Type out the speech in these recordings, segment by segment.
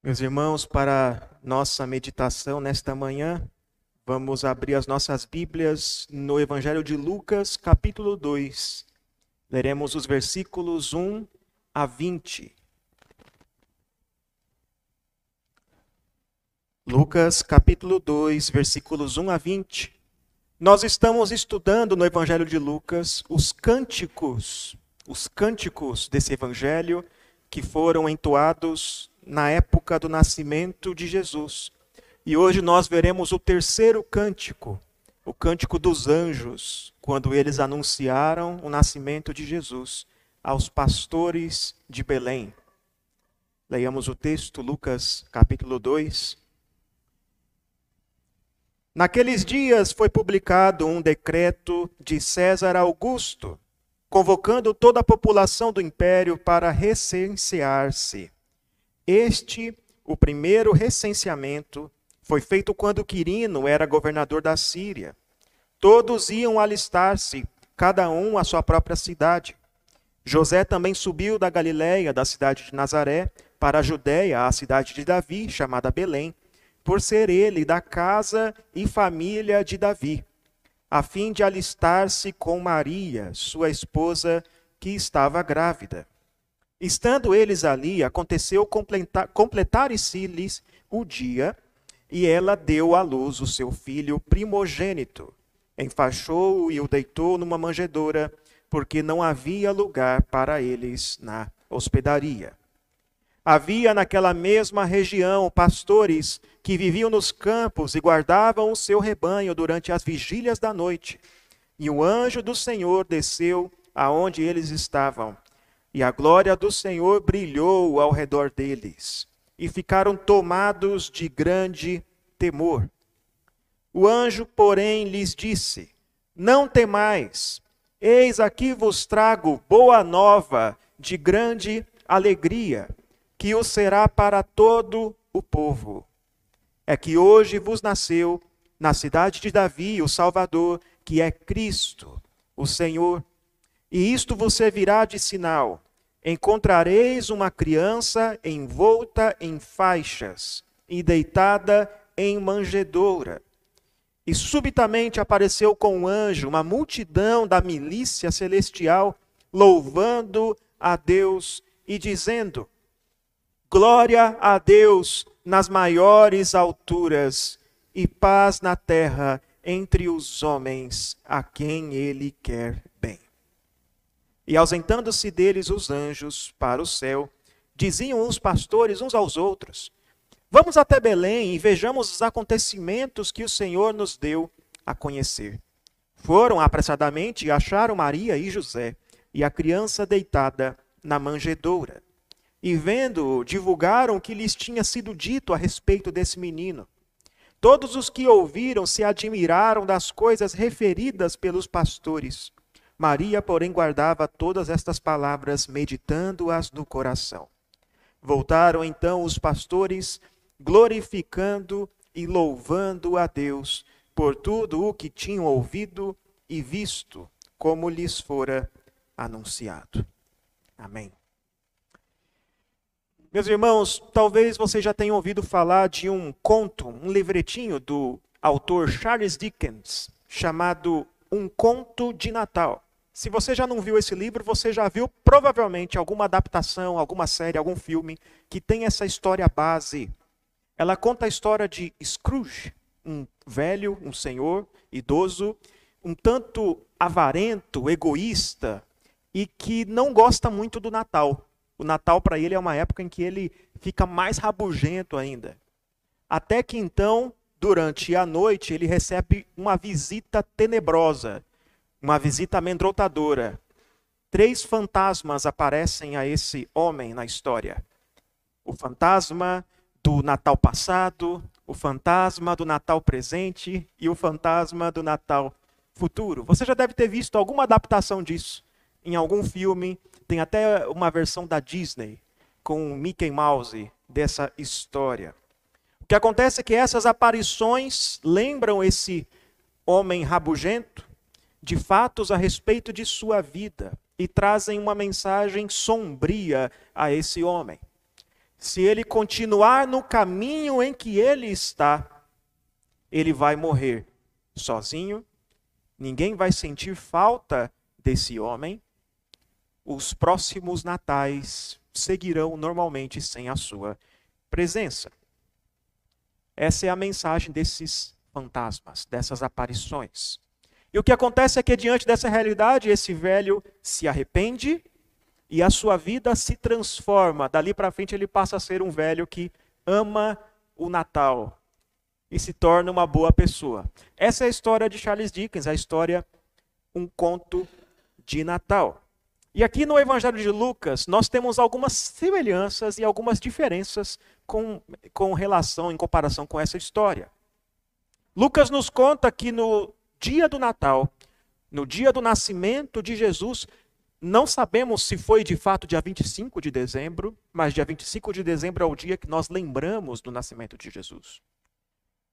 Meus irmãos, para nossa meditação nesta manhã, vamos abrir as nossas Bíblias no Evangelho de Lucas, capítulo 2. Leremos os versículos 1 a 20. Lucas, capítulo 2, versículos 1 a 20. Nós estamos estudando no Evangelho de Lucas os cânticos, os cânticos desse evangelho que foram entoados na época do nascimento de Jesus. E hoje nós veremos o terceiro cântico, o cântico dos anjos, quando eles anunciaram o nascimento de Jesus aos pastores de Belém. Leiamos o texto, Lucas capítulo 2. Naqueles dias foi publicado um decreto de César Augusto, convocando toda a população do império para recensear-se. Este, o primeiro recenseamento, foi feito quando Quirino era governador da Síria. Todos iam alistar-se, cada um à sua própria cidade. José também subiu da Galiléia, da cidade de Nazaré, para a Judéia, a cidade de Davi, chamada Belém, por ser ele da casa e família de Davi, a fim de alistar-se com Maria, sua esposa, que estava grávida. Estando eles ali, aconteceu completar-se-lhes o dia, e ela deu à luz o seu filho primogênito. Enfaixou-o e o deitou numa manjedoura, porque não havia lugar para eles na hospedaria. Havia naquela mesma região pastores que viviam nos campos e guardavam o seu rebanho durante as vigílias da noite. E o anjo do Senhor desceu aonde eles estavam e a glória do Senhor brilhou ao redor deles, e ficaram tomados de grande temor. O anjo, porém, lhes disse: Não temais, eis aqui vos trago boa nova de grande alegria, que o será para todo o povo. É que hoje vos nasceu na cidade de Davi o Salvador, que é Cristo, o Senhor. E isto vos servirá de sinal encontrareis uma criança envolta em faixas e deitada em manjedoura. E subitamente apareceu com um anjo uma multidão da milícia celestial, louvando a Deus e dizendo: Glória a Deus nas maiores alturas e paz na terra entre os homens a quem ele quer bem. E ausentando-se deles os anjos para o céu, diziam os pastores uns aos outros: Vamos até Belém e vejamos os acontecimentos que o Senhor nos deu a conhecer. Foram apressadamente e acharam Maria e José e a criança deitada na manjedoura. E vendo-o, divulgaram o que lhes tinha sido dito a respeito desse menino. Todos os que ouviram se admiraram das coisas referidas pelos pastores. Maria, porém, guardava todas estas palavras, meditando-as no coração. Voltaram então os pastores, glorificando e louvando a Deus por tudo o que tinham ouvido e visto, como lhes fora anunciado. Amém. Meus irmãos, talvez vocês já tenham ouvido falar de um conto, um livretinho do autor Charles Dickens, chamado Um Conto de Natal. Se você já não viu esse livro, você já viu provavelmente alguma adaptação, alguma série, algum filme que tem essa história base. Ela conta a história de Scrooge, um velho, um senhor idoso, um tanto avarento, egoísta e que não gosta muito do Natal. O Natal para ele é uma época em que ele fica mais rabugento ainda. Até que então, durante a noite, ele recebe uma visita tenebrosa uma visita amedrontadora. Três fantasmas aparecem a esse homem na história: o fantasma do Natal passado, o fantasma do Natal presente e o fantasma do Natal futuro. Você já deve ter visto alguma adaptação disso em algum filme. Tem até uma versão da Disney com Mickey Mouse dessa história. O que acontece é que essas aparições lembram esse homem rabugento de fatos a respeito de sua vida e trazem uma mensagem sombria a esse homem. se ele continuar no caminho em que ele está, ele vai morrer sozinho, ninguém vai sentir falta desse homem. Os próximos natais seguirão normalmente sem a sua presença. Essa é a mensagem desses fantasmas, dessas aparições. E o que acontece é que, diante dessa realidade, esse velho se arrepende e a sua vida se transforma. Dali para frente, ele passa a ser um velho que ama o Natal e se torna uma boa pessoa. Essa é a história de Charles Dickens, a história Um Conto de Natal. E aqui no Evangelho de Lucas, nós temos algumas semelhanças e algumas diferenças com, com relação, em comparação com essa história. Lucas nos conta que no dia do Natal, no dia do nascimento de Jesus, não sabemos se foi de fato dia 25 de dezembro, mas dia 25 de dezembro é o dia que nós lembramos do nascimento de Jesus.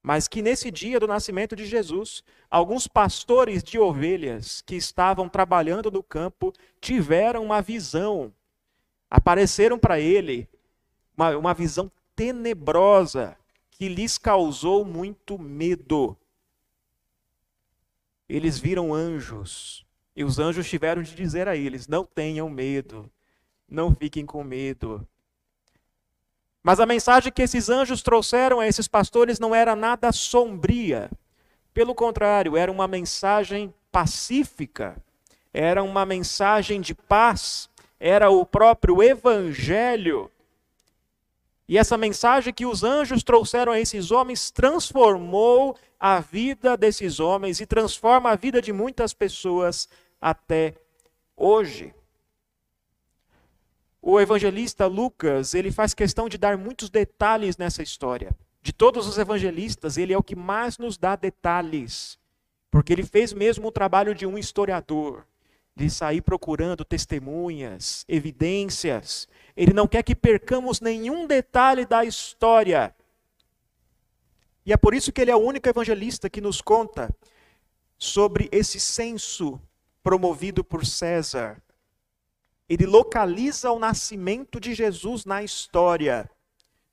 Mas que nesse dia do nascimento de Jesus, alguns pastores de ovelhas que estavam trabalhando no campo tiveram uma visão. Apareceram para ele uma, uma visão tenebrosa que lhes causou muito medo. Eles viram anjos e os anjos tiveram de dizer a eles: não tenham medo, não fiquem com medo. Mas a mensagem que esses anjos trouxeram a esses pastores não era nada sombria. Pelo contrário, era uma mensagem pacífica, era uma mensagem de paz, era o próprio evangelho. E essa mensagem que os anjos trouxeram a esses homens transformou a vida desses homens e transforma a vida de muitas pessoas até hoje. O evangelista Lucas, ele faz questão de dar muitos detalhes nessa história. De todos os evangelistas, ele é o que mais nos dá detalhes, porque ele fez mesmo o trabalho de um historiador, de sair procurando testemunhas, evidências. Ele não quer que percamos nenhum detalhe da história. E é por isso que ele é o único evangelista que nos conta sobre esse censo promovido por César. Ele localiza o nascimento de Jesus na história,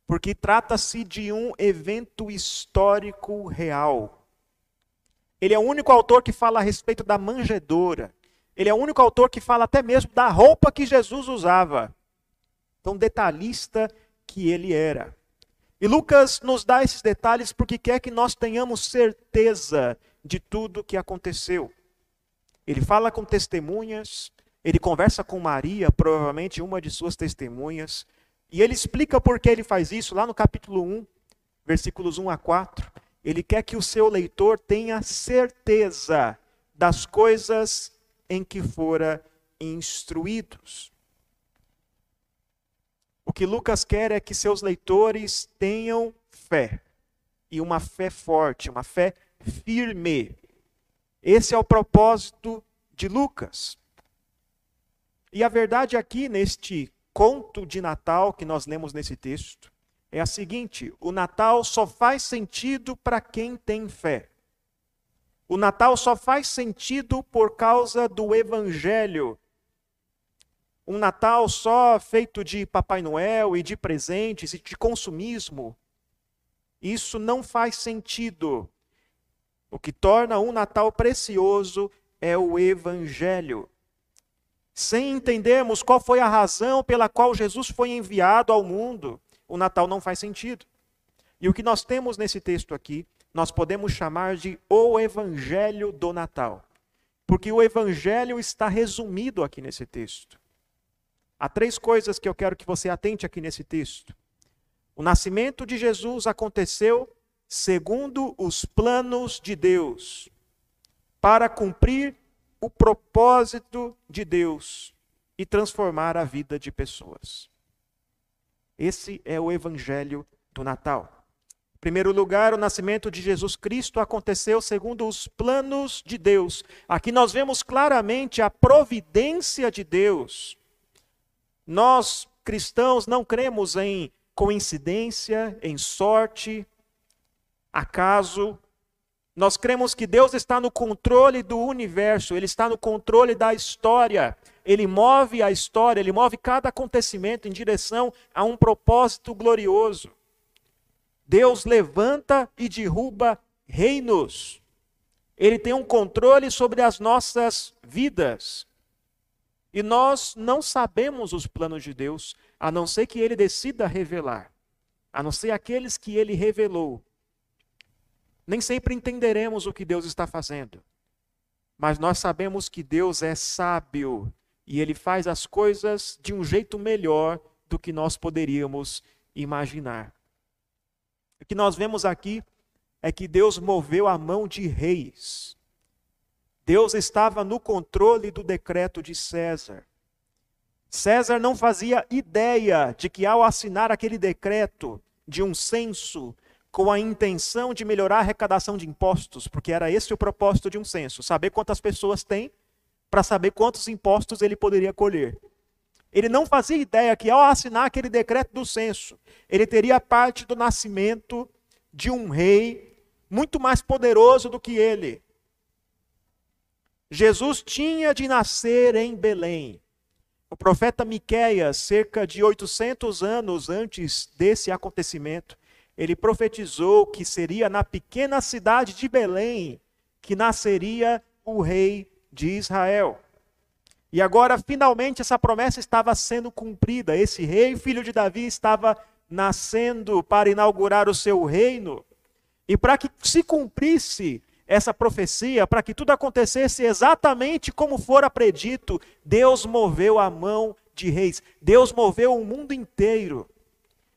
porque trata-se de um evento histórico real. Ele é o único autor que fala a respeito da manjedoura. Ele é o único autor que fala até mesmo da roupa que Jesus usava. Tão detalhista que ele era. E Lucas nos dá esses detalhes porque quer que nós tenhamos certeza de tudo o que aconteceu. Ele fala com testemunhas, ele conversa com Maria, provavelmente uma de suas testemunhas, e ele explica por que ele faz isso lá no capítulo 1, versículos 1 a 4. Ele quer que o seu leitor tenha certeza das coisas em que fora instruídos. O que Lucas quer é que seus leitores tenham fé, e uma fé forte, uma fé firme. Esse é o propósito de Lucas. E a verdade aqui, neste conto de Natal que nós lemos nesse texto, é a seguinte: o Natal só faz sentido para quem tem fé. O Natal só faz sentido por causa do Evangelho um Natal só feito de Papai Noel e de presentes e de consumismo, isso não faz sentido. O que torna um Natal precioso é o Evangelho. Sem entendermos qual foi a razão pela qual Jesus foi enviado ao mundo, o Natal não faz sentido. E o que nós temos nesse texto aqui, nós podemos chamar de o Evangelho do Natal. Porque o Evangelho está resumido aqui nesse texto. Há três coisas que eu quero que você atente aqui nesse texto. O nascimento de Jesus aconteceu segundo os planos de Deus, para cumprir o propósito de Deus e transformar a vida de pessoas. Esse é o evangelho do Natal. Em primeiro lugar, o nascimento de Jesus Cristo aconteceu segundo os planos de Deus. Aqui nós vemos claramente a providência de Deus nós, cristãos, não cremos em coincidência, em sorte, acaso. Nós cremos que Deus está no controle do universo, Ele está no controle da história. Ele move a história, Ele move cada acontecimento em direção a um propósito glorioso. Deus levanta e derruba reinos. Ele tem um controle sobre as nossas vidas. E nós não sabemos os planos de Deus, a não ser que Ele decida revelar. A não ser aqueles que Ele revelou. Nem sempre entenderemos o que Deus está fazendo. Mas nós sabemos que Deus é sábio e ele faz as coisas de um jeito melhor do que nós poderíamos imaginar. O que nós vemos aqui é que Deus moveu a mão de reis. Deus estava no controle do decreto de César. César não fazia ideia de que, ao assinar aquele decreto de um censo com a intenção de melhorar a arrecadação de impostos, porque era esse o propósito de um censo, saber quantas pessoas tem para saber quantos impostos ele poderia colher. Ele não fazia ideia que, ao assinar aquele decreto do censo, ele teria parte do nascimento de um rei muito mais poderoso do que ele. Jesus tinha de nascer em Belém. O profeta Miqueias, cerca de 800 anos antes desse acontecimento, ele profetizou que seria na pequena cidade de Belém que nasceria o rei de Israel. E agora, finalmente, essa promessa estava sendo cumprida. Esse rei, filho de Davi, estava nascendo para inaugurar o seu reino. E para que se cumprisse essa profecia, para que tudo acontecesse exatamente como fora predito, Deus moveu a mão de reis. Deus moveu o mundo inteiro.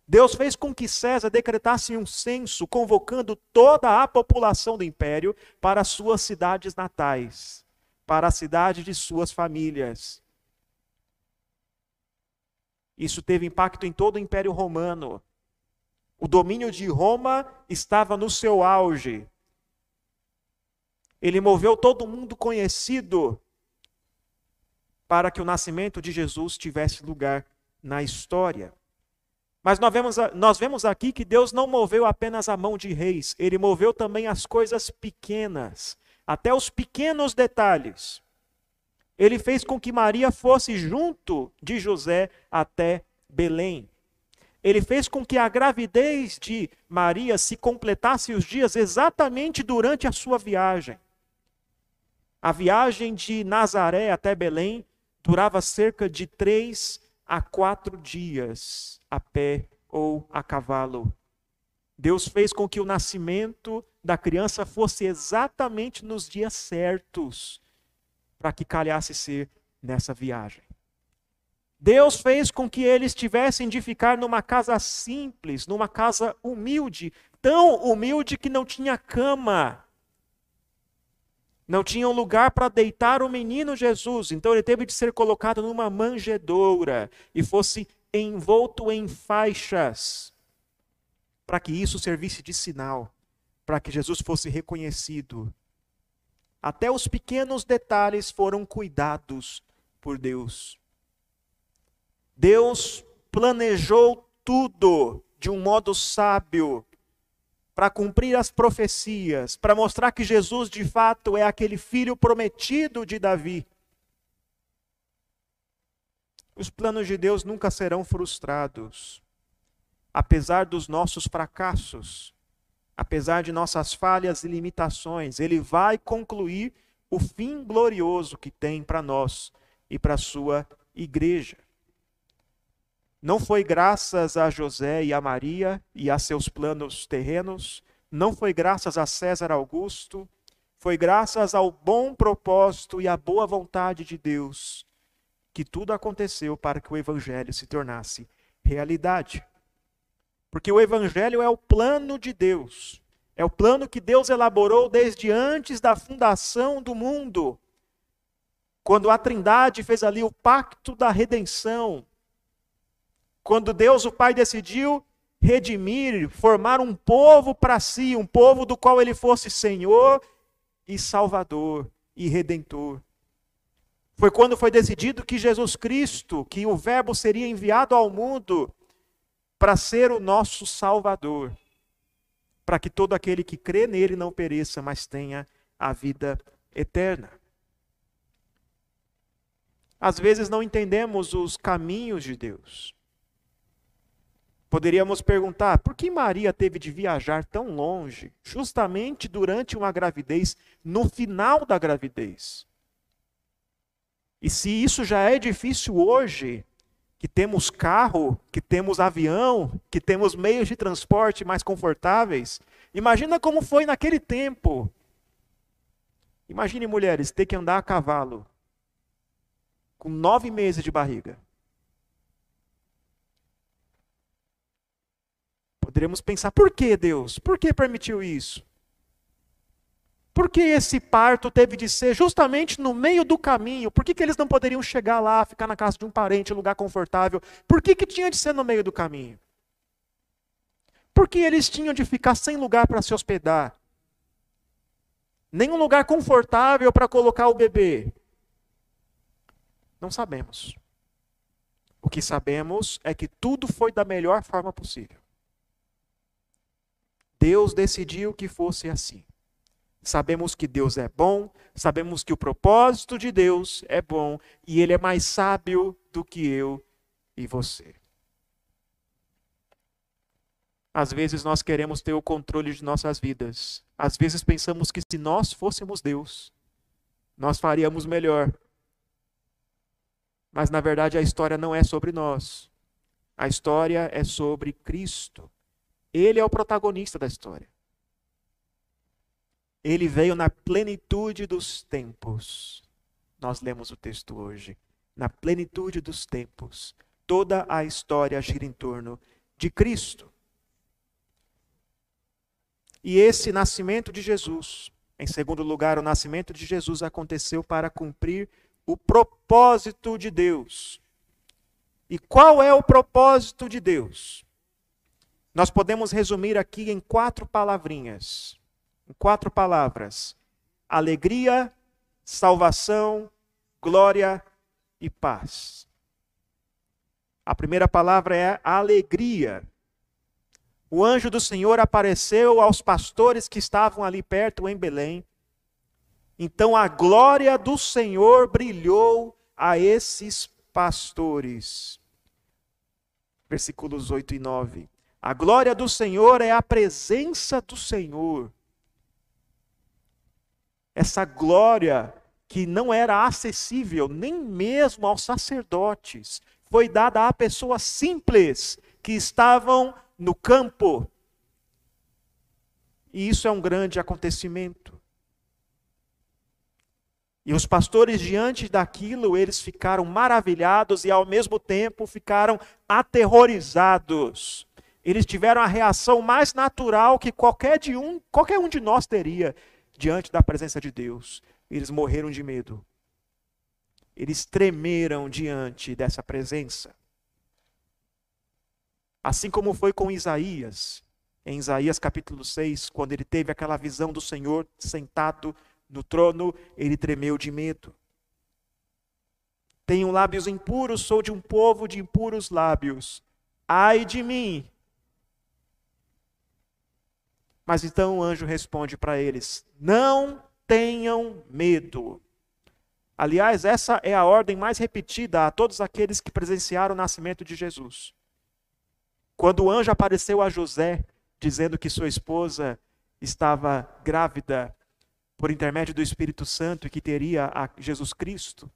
Deus fez com que César decretasse um censo convocando toda a população do império para suas cidades natais, para a cidade de suas famílias. Isso teve impacto em todo o Império Romano. O domínio de Roma estava no seu auge. Ele moveu todo mundo conhecido para que o nascimento de Jesus tivesse lugar na história. Mas nós vemos, nós vemos aqui que Deus não moveu apenas a mão de reis, ele moveu também as coisas pequenas, até os pequenos detalhes. Ele fez com que Maria fosse junto de José até Belém. Ele fez com que a gravidez de Maria se completasse os dias exatamente durante a sua viagem. A viagem de Nazaré até Belém durava cerca de três a quatro dias a pé ou a cavalo. Deus fez com que o nascimento da criança fosse exatamente nos dias certos, para que calhasse ser nessa viagem. Deus fez com que eles tivessem de ficar numa casa simples, numa casa humilde, tão humilde que não tinha cama. Não tinha um lugar para deitar o menino Jesus, então ele teve de ser colocado numa manjedoura e fosse envolto em faixas, para que isso servisse de sinal, para que Jesus fosse reconhecido. Até os pequenos detalhes foram cuidados por Deus. Deus planejou tudo de um modo sábio para cumprir as profecias, para mostrar que Jesus de fato é aquele filho prometido de Davi. Os planos de Deus nunca serão frustrados. Apesar dos nossos fracassos, apesar de nossas falhas e limitações, Ele vai concluir o fim glorioso que tem para nós e para a sua igreja. Não foi graças a José e a Maria e a seus planos terrenos, não foi graças a César Augusto, foi graças ao bom propósito e à boa vontade de Deus que tudo aconteceu para que o evangelho se tornasse realidade. Porque o evangelho é o plano de Deus. É o plano que Deus elaborou desde antes da fundação do mundo. Quando a Trindade fez ali o pacto da redenção. Quando Deus, o Pai, decidiu redimir, formar um povo para si, um povo do qual ele fosse Senhor e Salvador e Redentor. Foi quando foi decidido que Jesus Cristo, que o Verbo seria enviado ao mundo para ser o nosso Salvador. para que todo aquele que crê nele não pereça, mas tenha a vida eterna. Às vezes não entendemos os caminhos de Deus. Poderíamos perguntar por que Maria teve de viajar tão longe, justamente durante uma gravidez, no final da gravidez? E se isso já é difícil hoje, que temos carro, que temos avião, que temos meios de transporte mais confortáveis, imagina como foi naquele tempo. Imagine mulheres ter que andar a cavalo com nove meses de barriga. Poderíamos pensar, por que Deus? Por que permitiu isso? Por que esse parto teve de ser justamente no meio do caminho? Por que, que eles não poderiam chegar lá, ficar na casa de um parente, lugar confortável? Por que, que tinha de ser no meio do caminho? Por que eles tinham de ficar sem lugar para se hospedar? Nenhum lugar confortável para colocar o bebê. Não sabemos. O que sabemos é que tudo foi da melhor forma possível. Deus decidiu que fosse assim. Sabemos que Deus é bom, sabemos que o propósito de Deus é bom e Ele é mais sábio do que eu e você. Às vezes nós queremos ter o controle de nossas vidas. Às vezes pensamos que se nós fôssemos Deus, nós faríamos melhor. Mas na verdade a história não é sobre nós. A história é sobre Cristo. Ele é o protagonista da história. Ele veio na plenitude dos tempos. Nós lemos o texto hoje. Na plenitude dos tempos. Toda a história gira em torno de Cristo. E esse nascimento de Jesus, em segundo lugar, o nascimento de Jesus aconteceu para cumprir o propósito de Deus. E qual é o propósito de Deus? Nós podemos resumir aqui em quatro palavrinhas. Em quatro palavras: alegria, salvação, glória e paz. A primeira palavra é alegria. O anjo do Senhor apareceu aos pastores que estavam ali perto em Belém então a glória do Senhor brilhou a esses pastores. Versículos 8 e 9. A glória do Senhor é a presença do Senhor. Essa glória que não era acessível nem mesmo aos sacerdotes, foi dada a pessoas simples que estavam no campo. E isso é um grande acontecimento. E os pastores, diante daquilo, eles ficaram maravilhados e, ao mesmo tempo, ficaram aterrorizados. Eles tiveram a reação mais natural que qualquer, de um, qualquer um de nós teria diante da presença de Deus. Eles morreram de medo. Eles tremeram diante dessa presença. Assim como foi com Isaías, em Isaías capítulo 6, quando ele teve aquela visão do Senhor sentado no trono, ele tremeu de medo. Tenho lábios impuros, sou de um povo de impuros lábios. Ai de mim! Mas então o anjo responde para eles: Não tenham medo. Aliás, essa é a ordem mais repetida a todos aqueles que presenciaram o nascimento de Jesus. Quando o anjo apareceu a José, dizendo que sua esposa estava grávida, por intermédio do Espírito Santo e que teria a Jesus Cristo,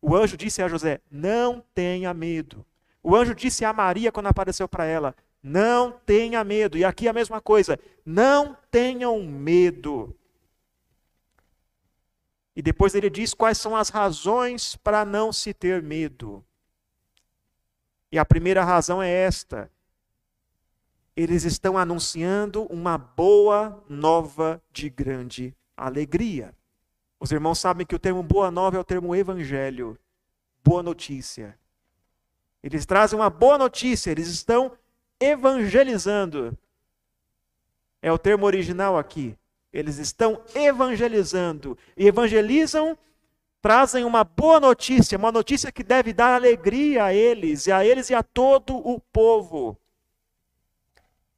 o anjo disse a José: Não tenha medo. O anjo disse a Maria quando apareceu para ela: Não tenha medo. E aqui a mesma coisa: Não tenham medo. E depois ele diz quais são as razões para não se ter medo. E a primeira razão é esta: eles estão anunciando uma boa nova de grande alegria. Os irmãos sabem que o termo boa nova é o termo evangelho, boa notícia. Eles trazem uma boa notícia, eles estão evangelizando. É o termo original aqui. Eles estão evangelizando. E evangelizam, trazem uma boa notícia, uma notícia que deve dar alegria a eles, e a eles e a todo o povo.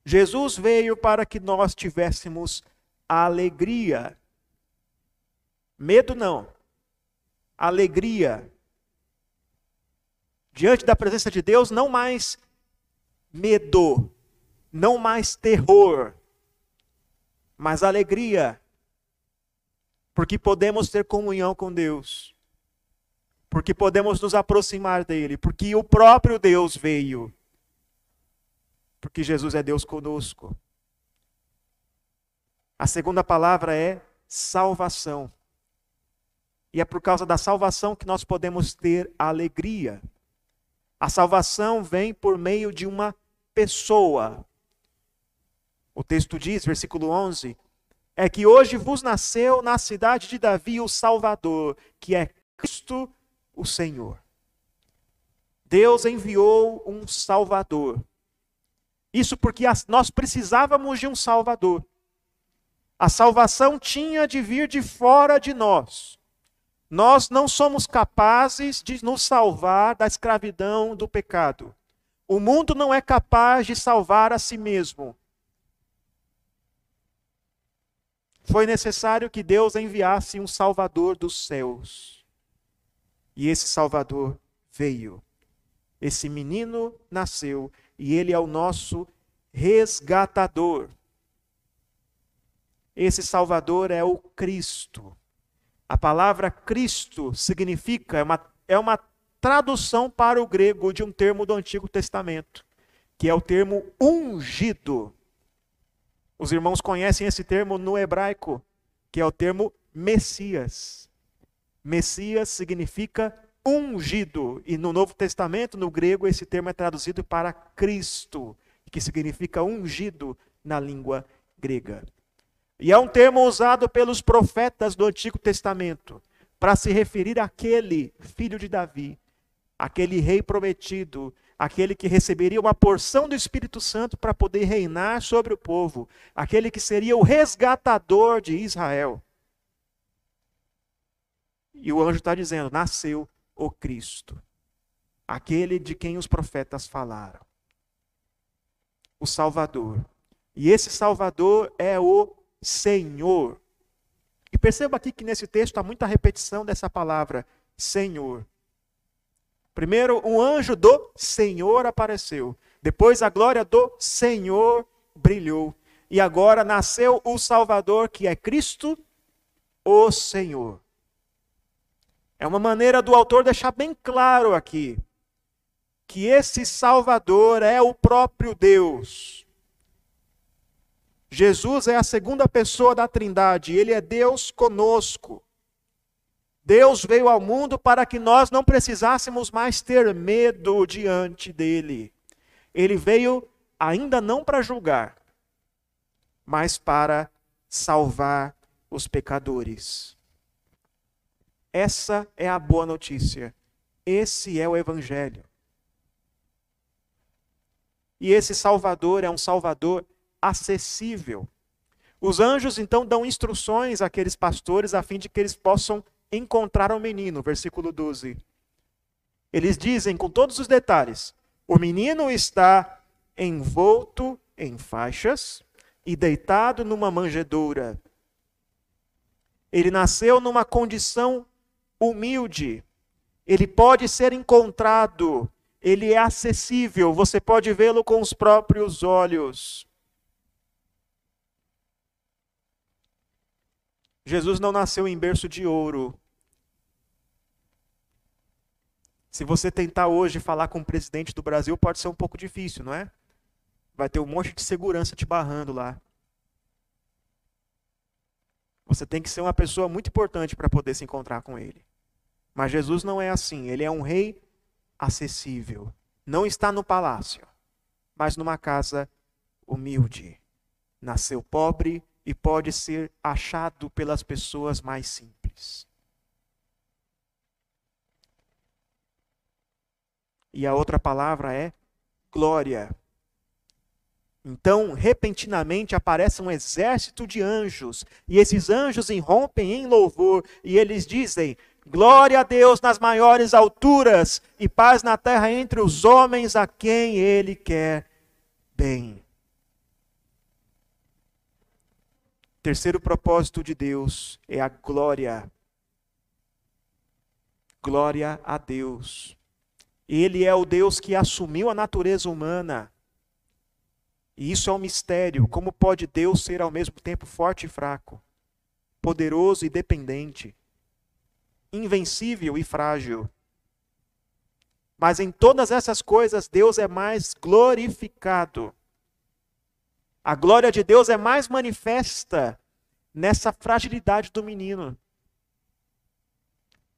Jesus veio para que nós tivéssemos alegria. Medo não. Alegria. Diante da presença de Deus, não mais medo, não mais terror, mas alegria. Porque podemos ter comunhão com Deus. Porque podemos nos aproximar dele, porque o próprio Deus veio. Porque Jesus é Deus conosco. A segunda palavra é salvação. E é por causa da salvação que nós podemos ter alegria. A salvação vem por meio de uma pessoa. O texto diz, versículo 11, é que hoje vos nasceu na cidade de Davi o Salvador, que é Cristo o Senhor. Deus enviou um Salvador. Isso porque nós precisávamos de um Salvador. A salvação tinha de vir de fora de nós. Nós não somos capazes de nos salvar da escravidão do pecado. O mundo não é capaz de salvar a si mesmo. Foi necessário que Deus enviasse um Salvador dos céus. E esse Salvador veio. Esse menino nasceu e ele é o nosso resgatador. Esse Salvador é o Cristo. A palavra Cristo significa, é uma, é uma tradução para o grego de um termo do Antigo Testamento, que é o termo ungido. Os irmãos conhecem esse termo no hebraico, que é o termo Messias. Messias significa ungido, e no Novo Testamento, no grego, esse termo é traduzido para Cristo, que significa ungido na língua grega. E é um termo usado pelos profetas do Antigo Testamento para se referir àquele filho de Davi, aquele rei prometido, aquele que receberia uma porção do Espírito Santo para poder reinar sobre o povo, aquele que seria o resgatador de Israel. E o anjo está dizendo: nasceu o Cristo, aquele de quem os profetas falaram, o Salvador. E esse Salvador é o Senhor. E perceba aqui que nesse texto há muita repetição dessa palavra, Senhor. Primeiro, um anjo do Senhor apareceu. Depois, a glória do Senhor brilhou. E agora nasceu o Salvador, que é Cristo, o Senhor. É uma maneira do autor deixar bem claro aqui que esse Salvador é o próprio Deus. Jesus é a segunda pessoa da Trindade, ele é Deus conosco. Deus veio ao mundo para que nós não precisássemos mais ter medo diante dele. Ele veio ainda não para julgar, mas para salvar os pecadores. Essa é a boa notícia. Esse é o Evangelho. E esse Salvador é um Salvador acessível. Os anjos então dão instruções àqueles pastores a fim de que eles possam encontrar o menino, versículo 12. Eles dizem com todos os detalhes: o menino está envolto em faixas e deitado numa manjedoura. Ele nasceu numa condição humilde. Ele pode ser encontrado, ele é acessível, você pode vê-lo com os próprios olhos. Jesus não nasceu em berço de ouro. Se você tentar hoje falar com o presidente do Brasil, pode ser um pouco difícil, não é? Vai ter um monte de segurança te barrando lá. Você tem que ser uma pessoa muito importante para poder se encontrar com ele. Mas Jesus não é assim. Ele é um rei acessível. Não está no palácio, mas numa casa humilde. Nasceu pobre, e pode ser achado pelas pessoas mais simples. E a outra palavra é glória. Então, repentinamente aparece um exército de anjos, e esses anjos irrompem em louvor, e eles dizem: Glória a Deus nas maiores alturas, e paz na terra entre os homens a quem Ele quer bem. Terceiro propósito de Deus é a glória. Glória a Deus. Ele é o Deus que assumiu a natureza humana. E isso é um mistério. Como pode Deus ser ao mesmo tempo forte e fraco, poderoso e dependente, invencível e frágil? Mas em todas essas coisas, Deus é mais glorificado. A glória de Deus é mais manifesta nessa fragilidade do menino.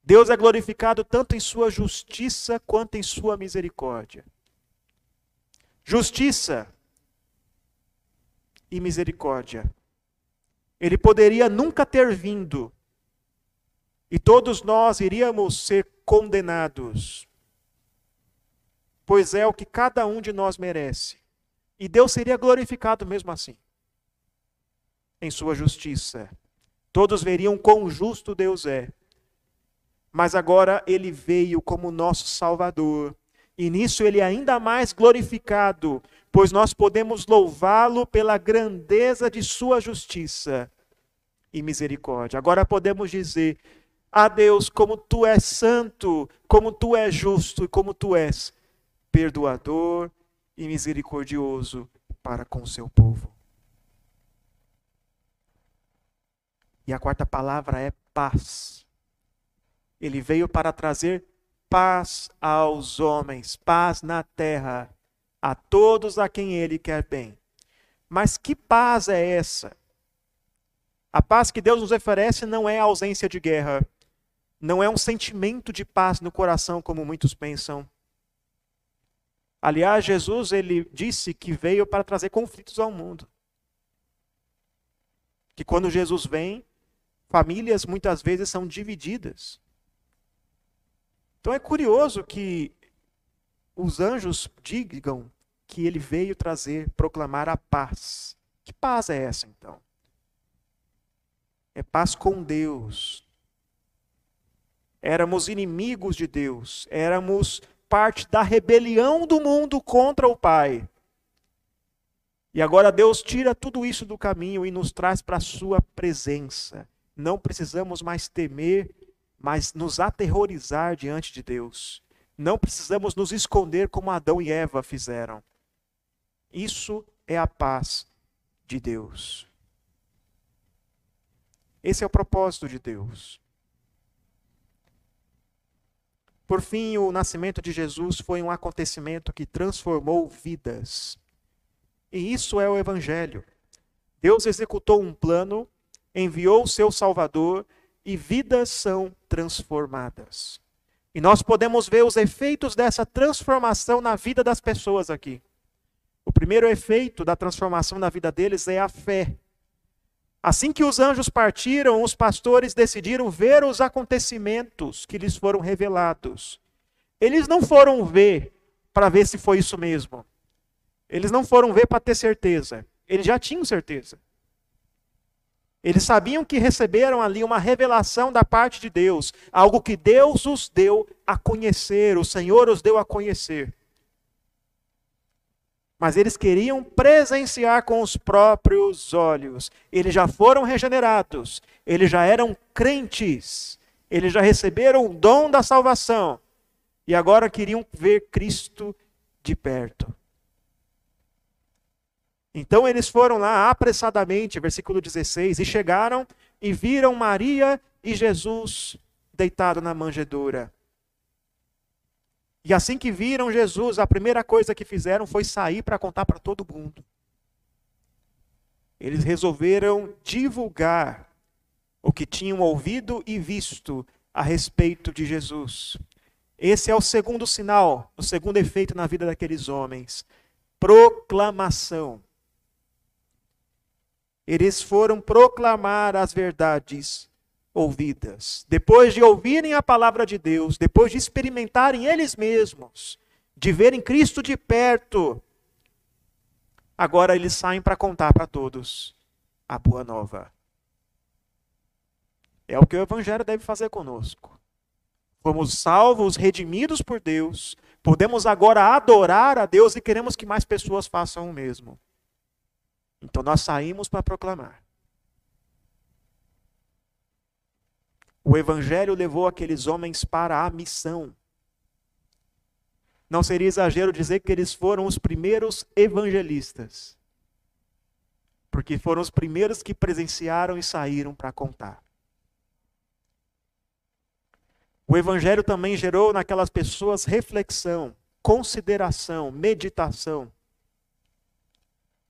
Deus é glorificado tanto em sua justiça quanto em sua misericórdia. Justiça e misericórdia. Ele poderia nunca ter vindo e todos nós iríamos ser condenados, pois é o que cada um de nós merece. E Deus seria glorificado mesmo assim, em sua justiça. Todos veriam quão justo Deus é. Mas agora ele veio como nosso Salvador. E nisso ele é ainda mais glorificado, pois nós podemos louvá-lo pela grandeza de sua justiça e misericórdia. Agora podemos dizer: a Deus, como tu és santo, como tu és justo e como tu és perdoador e misericordioso para com o seu povo. E a quarta palavra é paz. Ele veio para trazer paz aos homens, paz na terra, a todos a quem ele quer bem. Mas que paz é essa? A paz que Deus nos oferece não é a ausência de guerra, não é um sentimento de paz no coração como muitos pensam. Aliás, Jesus ele disse que veio para trazer conflitos ao mundo. Que quando Jesus vem, famílias muitas vezes são divididas. Então é curioso que os anjos digam que ele veio trazer, proclamar a paz. Que paz é essa então? É paz com Deus. Éramos inimigos de Deus, éramos parte da rebelião do mundo contra o Pai. E agora Deus tira tudo isso do caminho e nos traz para a sua presença. Não precisamos mais temer, mas nos aterrorizar diante de Deus. Não precisamos nos esconder como Adão e Eva fizeram. Isso é a paz de Deus. Esse é o propósito de Deus. Por fim, o nascimento de Jesus foi um acontecimento que transformou vidas. E isso é o Evangelho. Deus executou um plano, enviou o seu Salvador e vidas são transformadas. E nós podemos ver os efeitos dessa transformação na vida das pessoas aqui. O primeiro efeito da transformação na vida deles é a fé. Assim que os anjos partiram, os pastores decidiram ver os acontecimentos que lhes foram revelados. Eles não foram ver para ver se foi isso mesmo. Eles não foram ver para ter certeza. Eles já tinham certeza. Eles sabiam que receberam ali uma revelação da parte de Deus, algo que Deus os deu a conhecer, o Senhor os deu a conhecer mas eles queriam presenciar com os próprios olhos. Eles já foram regenerados, eles já eram crentes, eles já receberam o dom da salvação e agora queriam ver Cristo de perto. Então eles foram lá apressadamente, versículo 16, e chegaram e viram Maria e Jesus deitado na manjedoura. E assim que viram Jesus, a primeira coisa que fizeram foi sair para contar para todo mundo. Eles resolveram divulgar o que tinham ouvido e visto a respeito de Jesus. Esse é o segundo sinal, o segundo efeito na vida daqueles homens: proclamação. Eles foram proclamar as verdades ouvidas. Depois de ouvirem a palavra de Deus, depois de experimentarem eles mesmos, de verem Cristo de perto, agora eles saem para contar para todos a boa nova. É o que o Evangelho deve fazer conosco. Fomos salvos, redimidos por Deus, podemos agora adorar a Deus e queremos que mais pessoas façam o mesmo. Então nós saímos para proclamar. O evangelho levou aqueles homens para a missão. Não seria exagero dizer que eles foram os primeiros evangelistas, porque foram os primeiros que presenciaram e saíram para contar. O Evangelho também gerou naquelas pessoas reflexão, consideração, meditação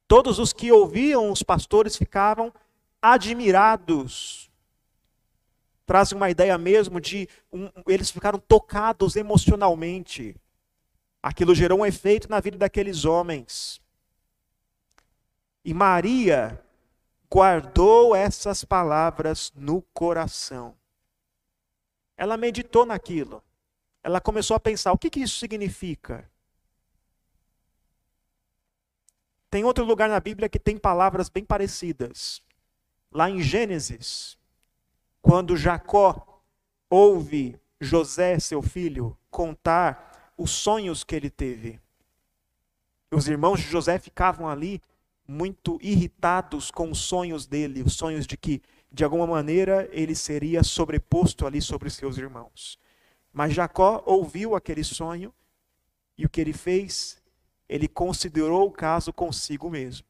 Todos os que ouviam os pastores ficavam admirados. Traz uma ideia mesmo de um, eles ficaram tocados emocionalmente. Aquilo gerou um efeito na vida daqueles homens. E Maria guardou essas palavras no coração. Ela meditou naquilo. Ela começou a pensar: o que, que isso significa? Tem outro lugar na Bíblia que tem palavras bem parecidas. Lá em Gênesis, quando Jacó ouve José, seu filho, contar os sonhos que ele teve. Os irmãos de José ficavam ali muito irritados com os sonhos dele, os sonhos de que de alguma maneira ele seria sobreposto ali sobre seus irmãos. Mas Jacó ouviu aquele sonho e o que ele fez? Ele considerou o caso consigo mesmo.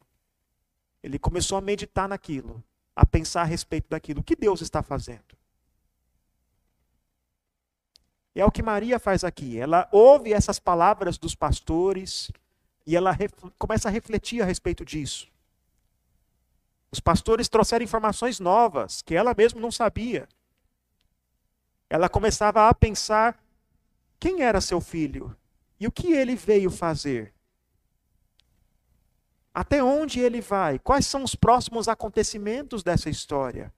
Ele começou a meditar naquilo, a pensar a respeito daquilo. O que Deus está fazendo? É o que Maria faz aqui. Ela ouve essas palavras dos pastores e ela começa a refletir a respeito disso. Os pastores trouxeram informações novas que ela mesma não sabia. Ela começava a pensar quem era seu filho e o que ele veio fazer. Até onde ele vai? Quais são os próximos acontecimentos dessa história?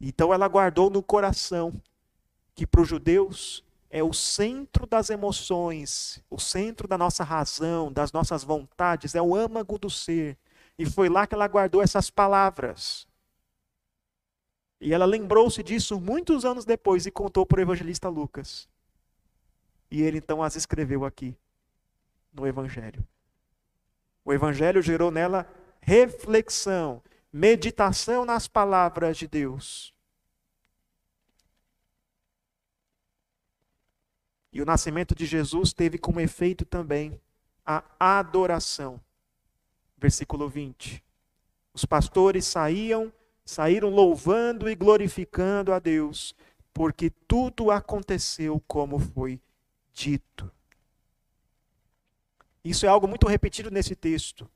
Então ela guardou no coração que para os judeus é o centro das emoções, o centro da nossa razão, das nossas vontades, é o âmago do ser. E foi lá que ela guardou essas palavras. E ela lembrou-se disso muitos anos depois e contou para o evangelista Lucas. E ele então as escreveu aqui, no Evangelho. O Evangelho gerou nela reflexão, meditação nas palavras de Deus. E o nascimento de Jesus teve como efeito também a adoração versículo 20. Os pastores saíam, saíram louvando e glorificando a Deus, porque tudo aconteceu como foi dito. Isso é algo muito repetido nesse texto.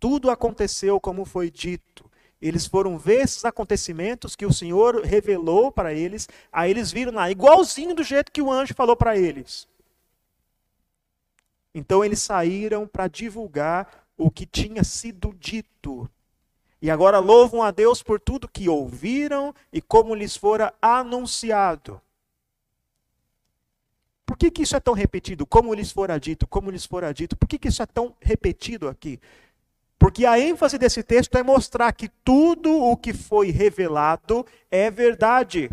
Tudo aconteceu como foi dito. Eles foram ver esses acontecimentos que o Senhor revelou para eles, aí eles viram lá, igualzinho do jeito que o anjo falou para eles. Então eles saíram para divulgar o que tinha sido dito. E agora louvam a Deus por tudo que ouviram e como lhes fora anunciado. Que, que isso é tão repetido? Como lhes fora dito, como lhes fora dito. Por que, que isso é tão repetido aqui? Porque a ênfase desse texto é mostrar que tudo o que foi revelado é verdade.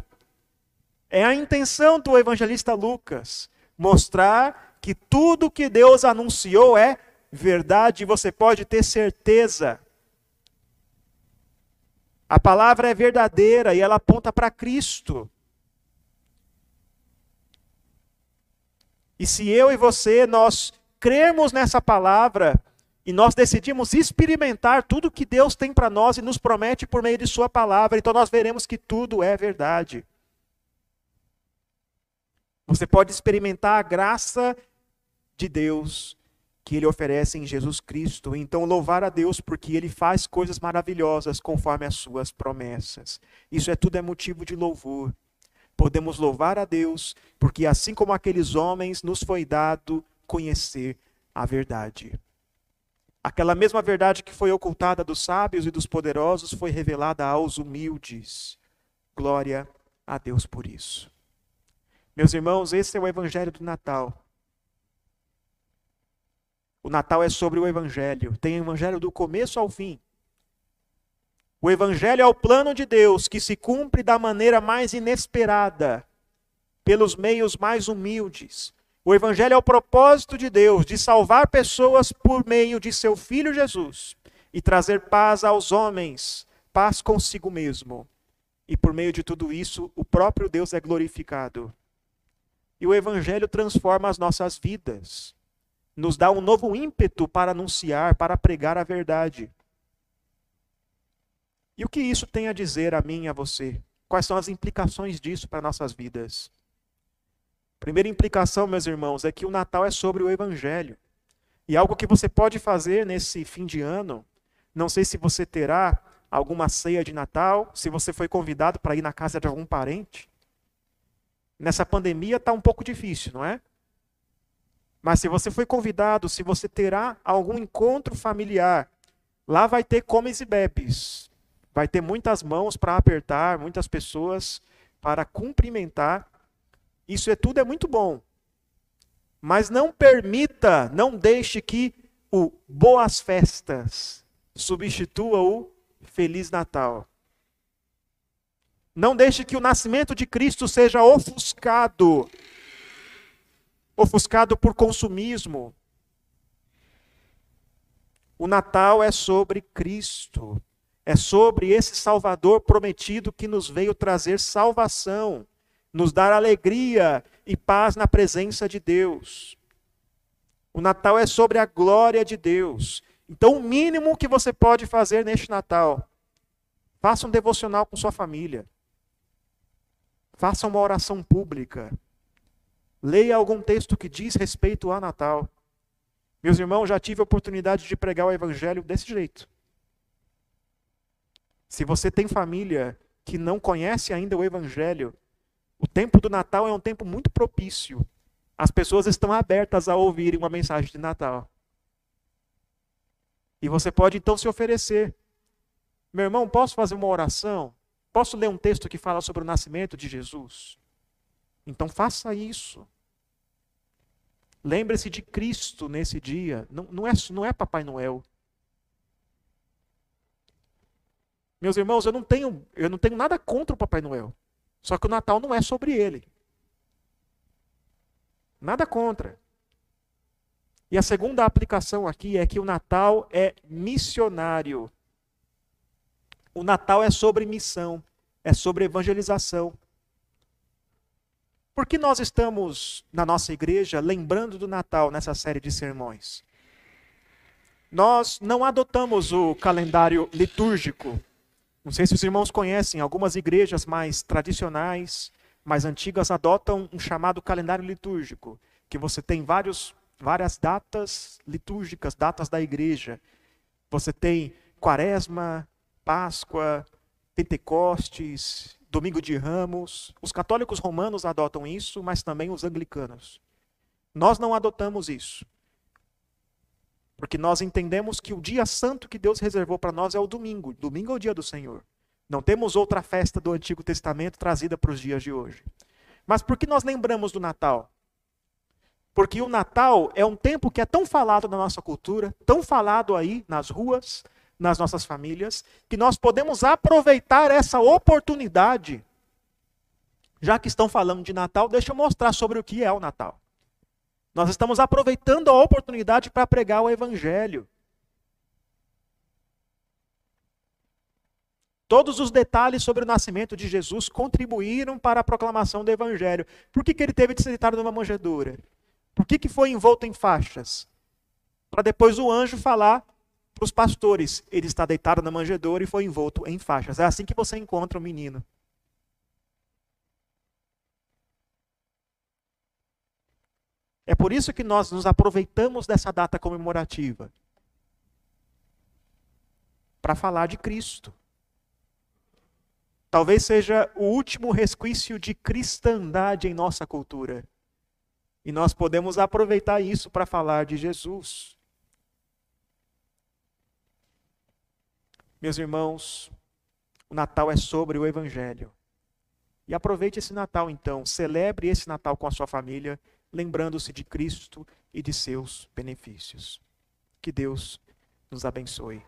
É a intenção do evangelista Lucas mostrar que tudo que Deus anunciou é verdade, você pode ter certeza. A palavra é verdadeira e ela aponta para Cristo. E se eu e você nós cremos nessa palavra e nós decidimos experimentar tudo que Deus tem para nós e nos promete por meio de sua palavra, então nós veremos que tudo é verdade. Você pode experimentar a graça de Deus que ele oferece em Jesus Cristo. Então, louvar a Deus porque ele faz coisas maravilhosas conforme as suas promessas. Isso é tudo é motivo de louvor. Podemos louvar a Deus porque, assim como aqueles homens, nos foi dado conhecer a verdade. Aquela mesma verdade que foi ocultada dos sábios e dos poderosos foi revelada aos humildes. Glória a Deus por isso. Meus irmãos, esse é o evangelho do Natal. O Natal é sobre o Evangelho. Tem o Evangelho do começo ao fim. O Evangelho é o plano de Deus que se cumpre da maneira mais inesperada, pelos meios mais humildes. O Evangelho é o propósito de Deus de salvar pessoas por meio de seu Filho Jesus e trazer paz aos homens, paz consigo mesmo. E por meio de tudo isso, o próprio Deus é glorificado. E o Evangelho transforma as nossas vidas, nos dá um novo ímpeto para anunciar, para pregar a verdade. E o que isso tem a dizer a mim e a você? Quais são as implicações disso para nossas vidas? Primeira implicação, meus irmãos, é que o Natal é sobre o Evangelho. E algo que você pode fazer nesse fim de ano, não sei se você terá alguma ceia de Natal, se você foi convidado para ir na casa de algum parente. Nessa pandemia está um pouco difícil, não é? Mas se você foi convidado, se você terá algum encontro familiar, lá vai ter comes e bebes. Vai ter muitas mãos para apertar, muitas pessoas para cumprimentar isso é tudo é muito bom. Mas não permita, não deixe que o boas festas substitua o feliz Natal. Não deixe que o nascimento de Cristo seja ofuscado ofuscado por consumismo. O Natal é sobre Cristo. É sobre esse Salvador prometido que nos veio trazer salvação nos dar alegria e paz na presença de Deus. O Natal é sobre a glória de Deus. Então, o mínimo que você pode fazer neste Natal, faça um devocional com sua família. Faça uma oração pública. Leia algum texto que diz respeito a Natal. Meus irmãos, já tive a oportunidade de pregar o evangelho desse jeito. Se você tem família que não conhece ainda o evangelho, o tempo do Natal é um tempo muito propício. As pessoas estão abertas a ouvirem uma mensagem de Natal. E você pode então se oferecer. Meu irmão, posso fazer uma oração? Posso ler um texto que fala sobre o nascimento de Jesus? Então faça isso. Lembre-se de Cristo nesse dia. Não, não, é, não é Papai Noel. Meus irmãos, eu não tenho, eu não tenho nada contra o Papai Noel. Só que o Natal não é sobre ele. Nada contra. E a segunda aplicação aqui é que o Natal é missionário. O Natal é sobre missão, é sobre evangelização. Por que nós estamos, na nossa igreja, lembrando do Natal nessa série de sermões? Nós não adotamos o calendário litúrgico não sei se os irmãos conhecem, algumas igrejas mais tradicionais, mais antigas, adotam um chamado calendário litúrgico, que você tem vários, várias datas litúrgicas, datas da igreja. Você tem Quaresma, Páscoa, Pentecostes, Domingo de Ramos. Os católicos romanos adotam isso, mas também os anglicanos. Nós não adotamos isso. Porque nós entendemos que o dia santo que Deus reservou para nós é o domingo. Domingo é o dia do Senhor. Não temos outra festa do Antigo Testamento trazida para os dias de hoje. Mas por que nós lembramos do Natal? Porque o Natal é um tempo que é tão falado na nossa cultura, tão falado aí nas ruas, nas nossas famílias, que nós podemos aproveitar essa oportunidade. Já que estão falando de Natal, deixa eu mostrar sobre o que é o Natal. Nós estamos aproveitando a oportunidade para pregar o Evangelho. Todos os detalhes sobre o nascimento de Jesus contribuíram para a proclamação do Evangelho. Por que, que ele teve de ser deitado numa manjedoura? Por que, que foi envolto em faixas? Para depois o anjo falar para os pastores: ele está deitado na manjedoura e foi envolto em faixas. É assim que você encontra o menino. É por isso que nós nos aproveitamos dessa data comemorativa para falar de Cristo. Talvez seja o último resquício de cristandade em nossa cultura. E nós podemos aproveitar isso para falar de Jesus. Meus irmãos, o Natal é sobre o Evangelho. E aproveite esse Natal então, celebre esse Natal com a sua família lembrando-se de Cristo e de seus benefícios. Que Deus nos abençoe.